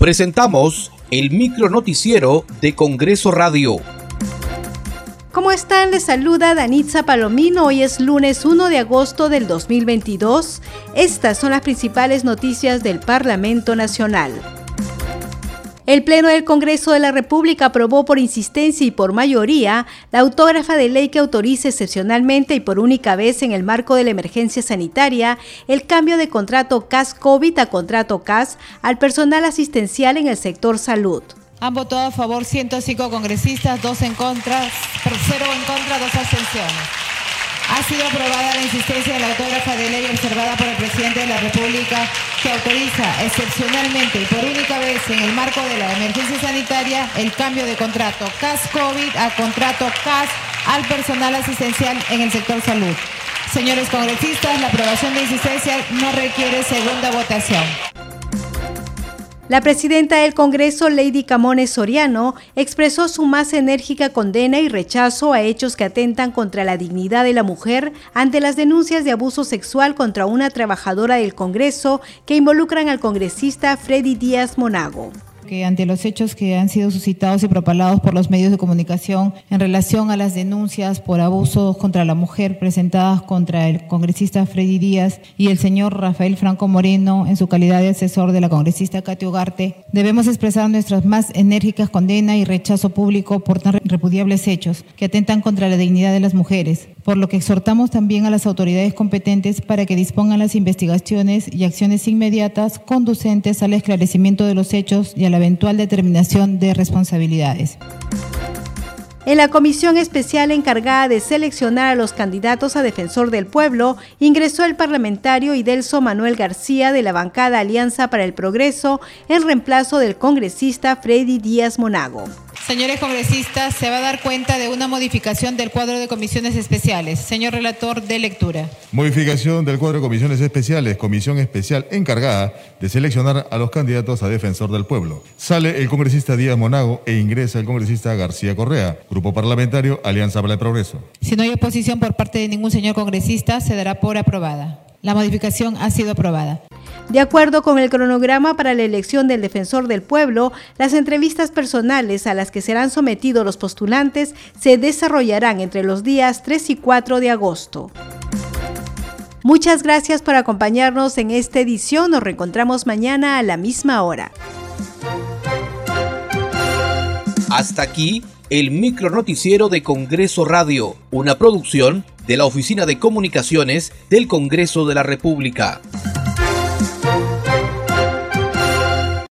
Presentamos el micro noticiero de Congreso Radio. ¿Cómo están? Les saluda Danitza Palomino. Hoy es lunes 1 de agosto del 2022. Estas son las principales noticias del Parlamento Nacional. El Pleno del Congreso de la República aprobó por insistencia y por mayoría la autógrafa de ley que autoriza excepcionalmente y por única vez en el marco de la emergencia sanitaria el cambio de contrato CAS-COVID a contrato CAS al personal asistencial en el sector salud. Han votado a favor 105 congresistas, 2 en contra, 0 en contra, 2 abstenciones. Ha sido aprobada la insistencia de la autógrafa de ley observada por el presidente de la República que autoriza excepcionalmente y por única vez en el marco de la emergencia sanitaria el cambio de contrato CAS-COVID a contrato CAS al personal asistencial en el sector salud. Señores congresistas, la aprobación de insistencia no requiere segunda votación. La presidenta del Congreso, Lady Camones Soriano, expresó su más enérgica condena y rechazo a hechos que atentan contra la dignidad de la mujer ante las denuncias de abuso sexual contra una trabajadora del Congreso que involucran al congresista Freddy Díaz Monago que ante los hechos que han sido suscitados y propalados por los medios de comunicación en relación a las denuncias por abusos contra la mujer presentadas contra el congresista Freddy Díaz y el señor Rafael Franco Moreno en su calidad de asesor de la congresista Katy Ugarte, debemos expresar nuestras más enérgicas condenas y rechazo público por tan repudiables hechos que atentan contra la dignidad de las mujeres, por lo que exhortamos también a las autoridades competentes para que dispongan las investigaciones y acciones inmediatas conducentes al esclarecimiento de los hechos y a la eventual determinación de responsabilidades. En la comisión especial encargada de seleccionar a los candidatos a defensor del pueblo, ingresó el parlamentario Idelso Manuel García de la bancada Alianza para el Progreso en reemplazo del congresista Freddy Díaz Monago. Señores congresistas, se va a dar cuenta de una modificación del cuadro de comisiones especiales. Señor relator de lectura. Modificación del cuadro de comisiones especiales. Comisión especial encargada de seleccionar a los candidatos a defensor del pueblo. Sale el congresista Díaz Monago e ingresa el congresista García Correa. Grupo parlamentario Alianza para el Progreso. Si no hay oposición por parte de ningún señor congresista, se dará por aprobada. La modificación ha sido aprobada. De acuerdo con el cronograma para la elección del defensor del pueblo, las entrevistas personales a las que serán sometidos los postulantes se desarrollarán entre los días 3 y 4 de agosto. Muchas gracias por acompañarnos en esta edición. Nos reencontramos mañana a la misma hora. Hasta aquí el micro noticiero de Congreso Radio, una producción de la Oficina de Comunicaciones del Congreso de la República.